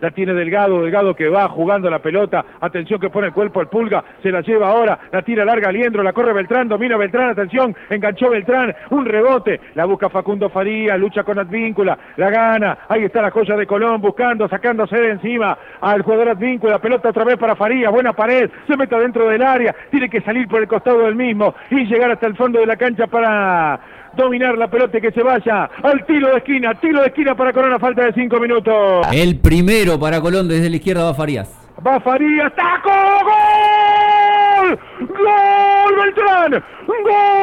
La tiene Delgado, Delgado que va jugando la pelota. Atención que pone el cuerpo el pulga. Se la lleva ahora. La tira larga Liendro. La corre Beltrán. Domina Beltrán. Atención. Enganchó Beltrán. Un rebote. La busca Facundo Faría. Lucha con Advíncula. La gana. Ahí está la joya de Colón buscando, sacándose de encima al jugador Advíncula. Pelota otra vez para Faría. Buena pared. Se mete dentro del área. Tiene que salir por el costado del mismo y llegar hasta el fondo de la cancha para dominar la pelota y que se vaya al tiro de esquina. Tiro de esquina para Colón a falta de cinco minutos. El primero para Colón desde la izquierda va Farías. Va Farías. ¡Taco! ¡Gol! ¡Gol Beltrán! ¡Gol!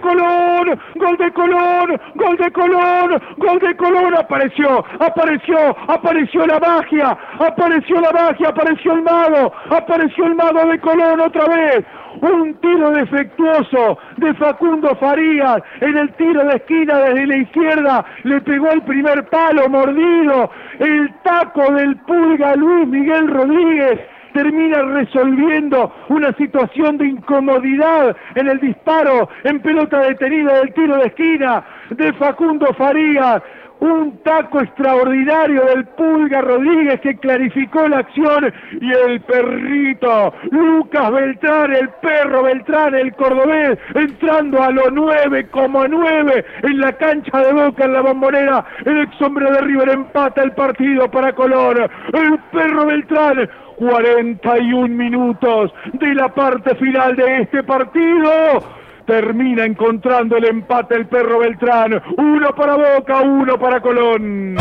Colón, gol de Colón, gol de Colón, gol de Colón, apareció, apareció, apareció la magia, apareció la magia, apareció el mago, apareció el mago de Colón otra vez, un tiro defectuoso de Facundo Farías en el tiro de esquina desde la izquierda, le pegó el primer palo mordido, el taco del pulga Luis Miguel Rodríguez, termina resolviendo una situación de incomodidad en el disparo en pelota detenida del tiro de esquina de Facundo Farías. Un taco extraordinario del Pulga Rodríguez que clarificó la acción y el perrito Lucas Beltrán, el perro Beltrán, el cordobés, entrando a los nueve como nueve en la cancha de Boca en la bombonera. El ex hombre de River empata el partido para Colón. El perro Beltrán 41 minutos de la parte final de este partido. Termina encontrando el empate el perro Beltrán. Uno para Boca, uno para Colón.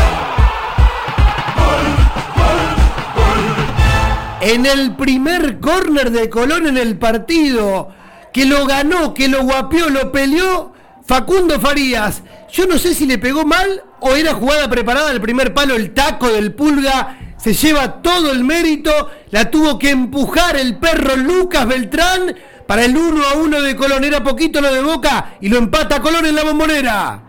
En el primer córner de Colón en el partido, que lo ganó, que lo guapió, lo peleó, Facundo Farías. Yo no sé si le pegó mal o era jugada preparada el primer palo, el taco del pulga se lleva todo el mérito, la tuvo que empujar el perro Lucas Beltrán para el 1 a 1 de Colón, era poquito lo de Boca y lo empata Colón en la bombonera.